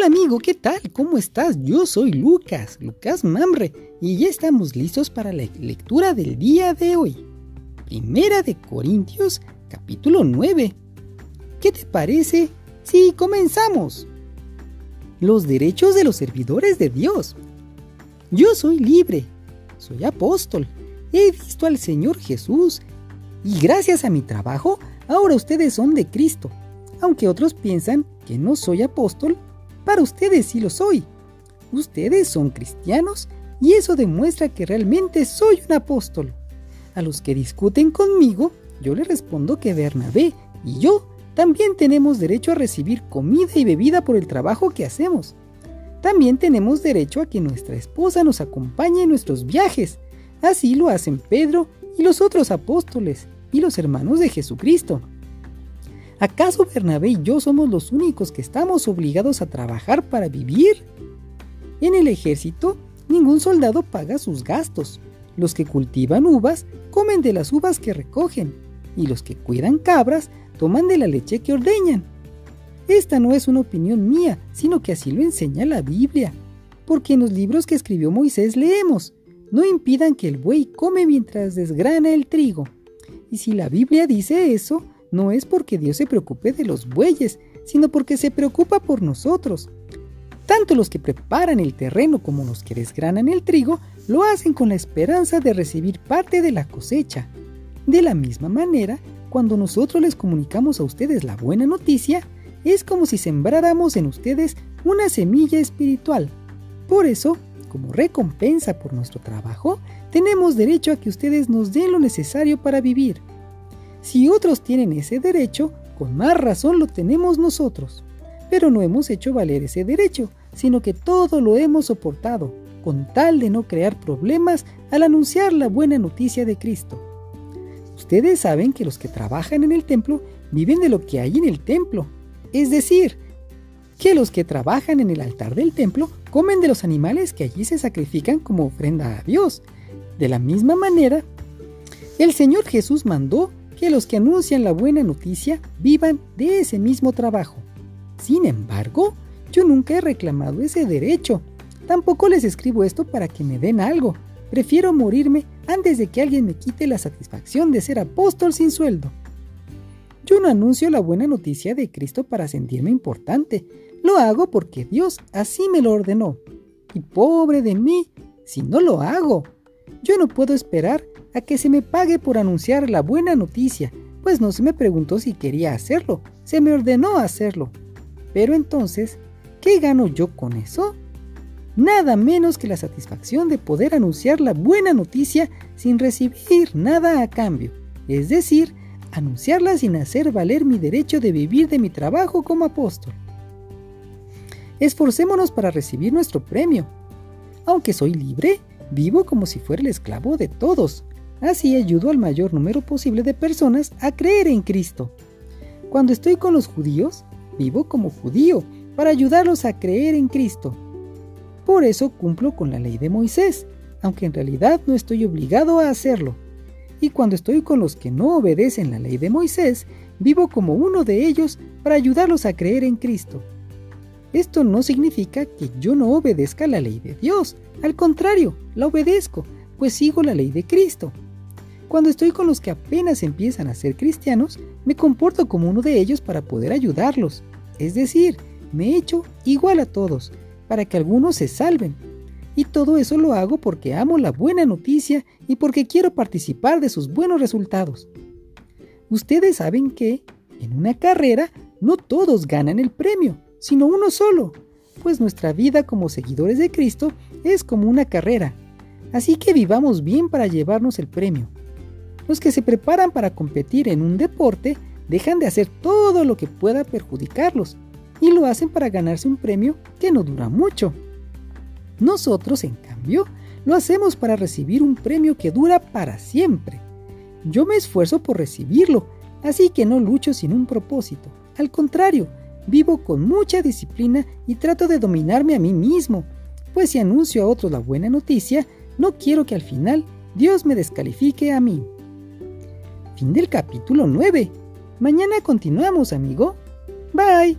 Hola amigo, ¿qué tal? ¿Cómo estás? Yo soy Lucas, Lucas Mamre, y ya estamos listos para la lectura del día de hoy. Primera de Corintios, capítulo 9. ¿Qué te parece si comenzamos? Los derechos de los servidores de Dios. Yo soy libre, soy apóstol, he visto al Señor Jesús, y gracias a mi trabajo, ahora ustedes son de Cristo. Aunque otros piensan que no soy apóstol, para ustedes sí lo soy. Ustedes son cristianos y eso demuestra que realmente soy un apóstol. A los que discuten conmigo, yo les respondo que Bernabé y yo también tenemos derecho a recibir comida y bebida por el trabajo que hacemos. También tenemos derecho a que nuestra esposa nos acompañe en nuestros viajes. Así lo hacen Pedro y los otros apóstoles y los hermanos de Jesucristo. ¿Acaso Bernabé y yo somos los únicos que estamos obligados a trabajar para vivir? En el ejército, ningún soldado paga sus gastos. Los que cultivan uvas comen de las uvas que recogen, y los que cuidan cabras toman de la leche que ordeñan. Esta no es una opinión mía, sino que así lo enseña la Biblia, porque en los libros que escribió Moisés leemos, no impidan que el buey come mientras desgrana el trigo. Y si la Biblia dice eso, no es porque Dios se preocupe de los bueyes, sino porque se preocupa por nosotros. Tanto los que preparan el terreno como los que desgranan el trigo lo hacen con la esperanza de recibir parte de la cosecha. De la misma manera, cuando nosotros les comunicamos a ustedes la buena noticia, es como si sembráramos en ustedes una semilla espiritual. Por eso, como recompensa por nuestro trabajo, tenemos derecho a que ustedes nos den lo necesario para vivir. Si otros tienen ese derecho, con más razón lo tenemos nosotros. Pero no hemos hecho valer ese derecho, sino que todo lo hemos soportado, con tal de no crear problemas al anunciar la buena noticia de Cristo. Ustedes saben que los que trabajan en el templo viven de lo que hay en el templo, es decir, que los que trabajan en el altar del templo comen de los animales que allí se sacrifican como ofrenda a Dios. De la misma manera, el Señor Jesús mandó que los que anuncian la buena noticia vivan de ese mismo trabajo. Sin embargo, yo nunca he reclamado ese derecho. Tampoco les escribo esto para que me den algo. Prefiero morirme antes de que alguien me quite la satisfacción de ser apóstol sin sueldo. Yo no anuncio la buena noticia de Cristo para sentirme importante. Lo hago porque Dios así me lo ordenó. Y pobre de mí, si no lo hago. Yo no puedo esperar a que se me pague por anunciar la buena noticia, pues no se me preguntó si quería hacerlo, se me ordenó hacerlo. Pero entonces, ¿qué gano yo con eso? Nada menos que la satisfacción de poder anunciar la buena noticia sin recibir nada a cambio, es decir, anunciarla sin hacer valer mi derecho de vivir de mi trabajo como apóstol. Esforcémonos para recibir nuestro premio. Aunque soy libre, vivo como si fuera el esclavo de todos, Así ayudo al mayor número posible de personas a creer en Cristo. Cuando estoy con los judíos, vivo como judío para ayudarlos a creer en Cristo. Por eso cumplo con la ley de Moisés, aunque en realidad no estoy obligado a hacerlo. Y cuando estoy con los que no obedecen la ley de Moisés, vivo como uno de ellos para ayudarlos a creer en Cristo. Esto no significa que yo no obedezca la ley de Dios, al contrario, la obedezco, pues sigo la ley de Cristo. Cuando estoy con los que apenas empiezan a ser cristianos, me comporto como uno de ellos para poder ayudarlos. Es decir, me echo igual a todos, para que algunos se salven. Y todo eso lo hago porque amo la buena noticia y porque quiero participar de sus buenos resultados. Ustedes saben que, en una carrera, no todos ganan el premio, sino uno solo, pues nuestra vida como seguidores de Cristo es como una carrera. Así que vivamos bien para llevarnos el premio. Los que se preparan para competir en un deporte dejan de hacer todo lo que pueda perjudicarlos y lo hacen para ganarse un premio que no dura mucho. Nosotros, en cambio, lo hacemos para recibir un premio que dura para siempre. Yo me esfuerzo por recibirlo, así que no lucho sin un propósito. Al contrario, vivo con mucha disciplina y trato de dominarme a mí mismo, pues si anuncio a otros la buena noticia, no quiero que al final Dios me descalifique a mí. Fin del capítulo 9. Mañana continuamos, amigo. Bye.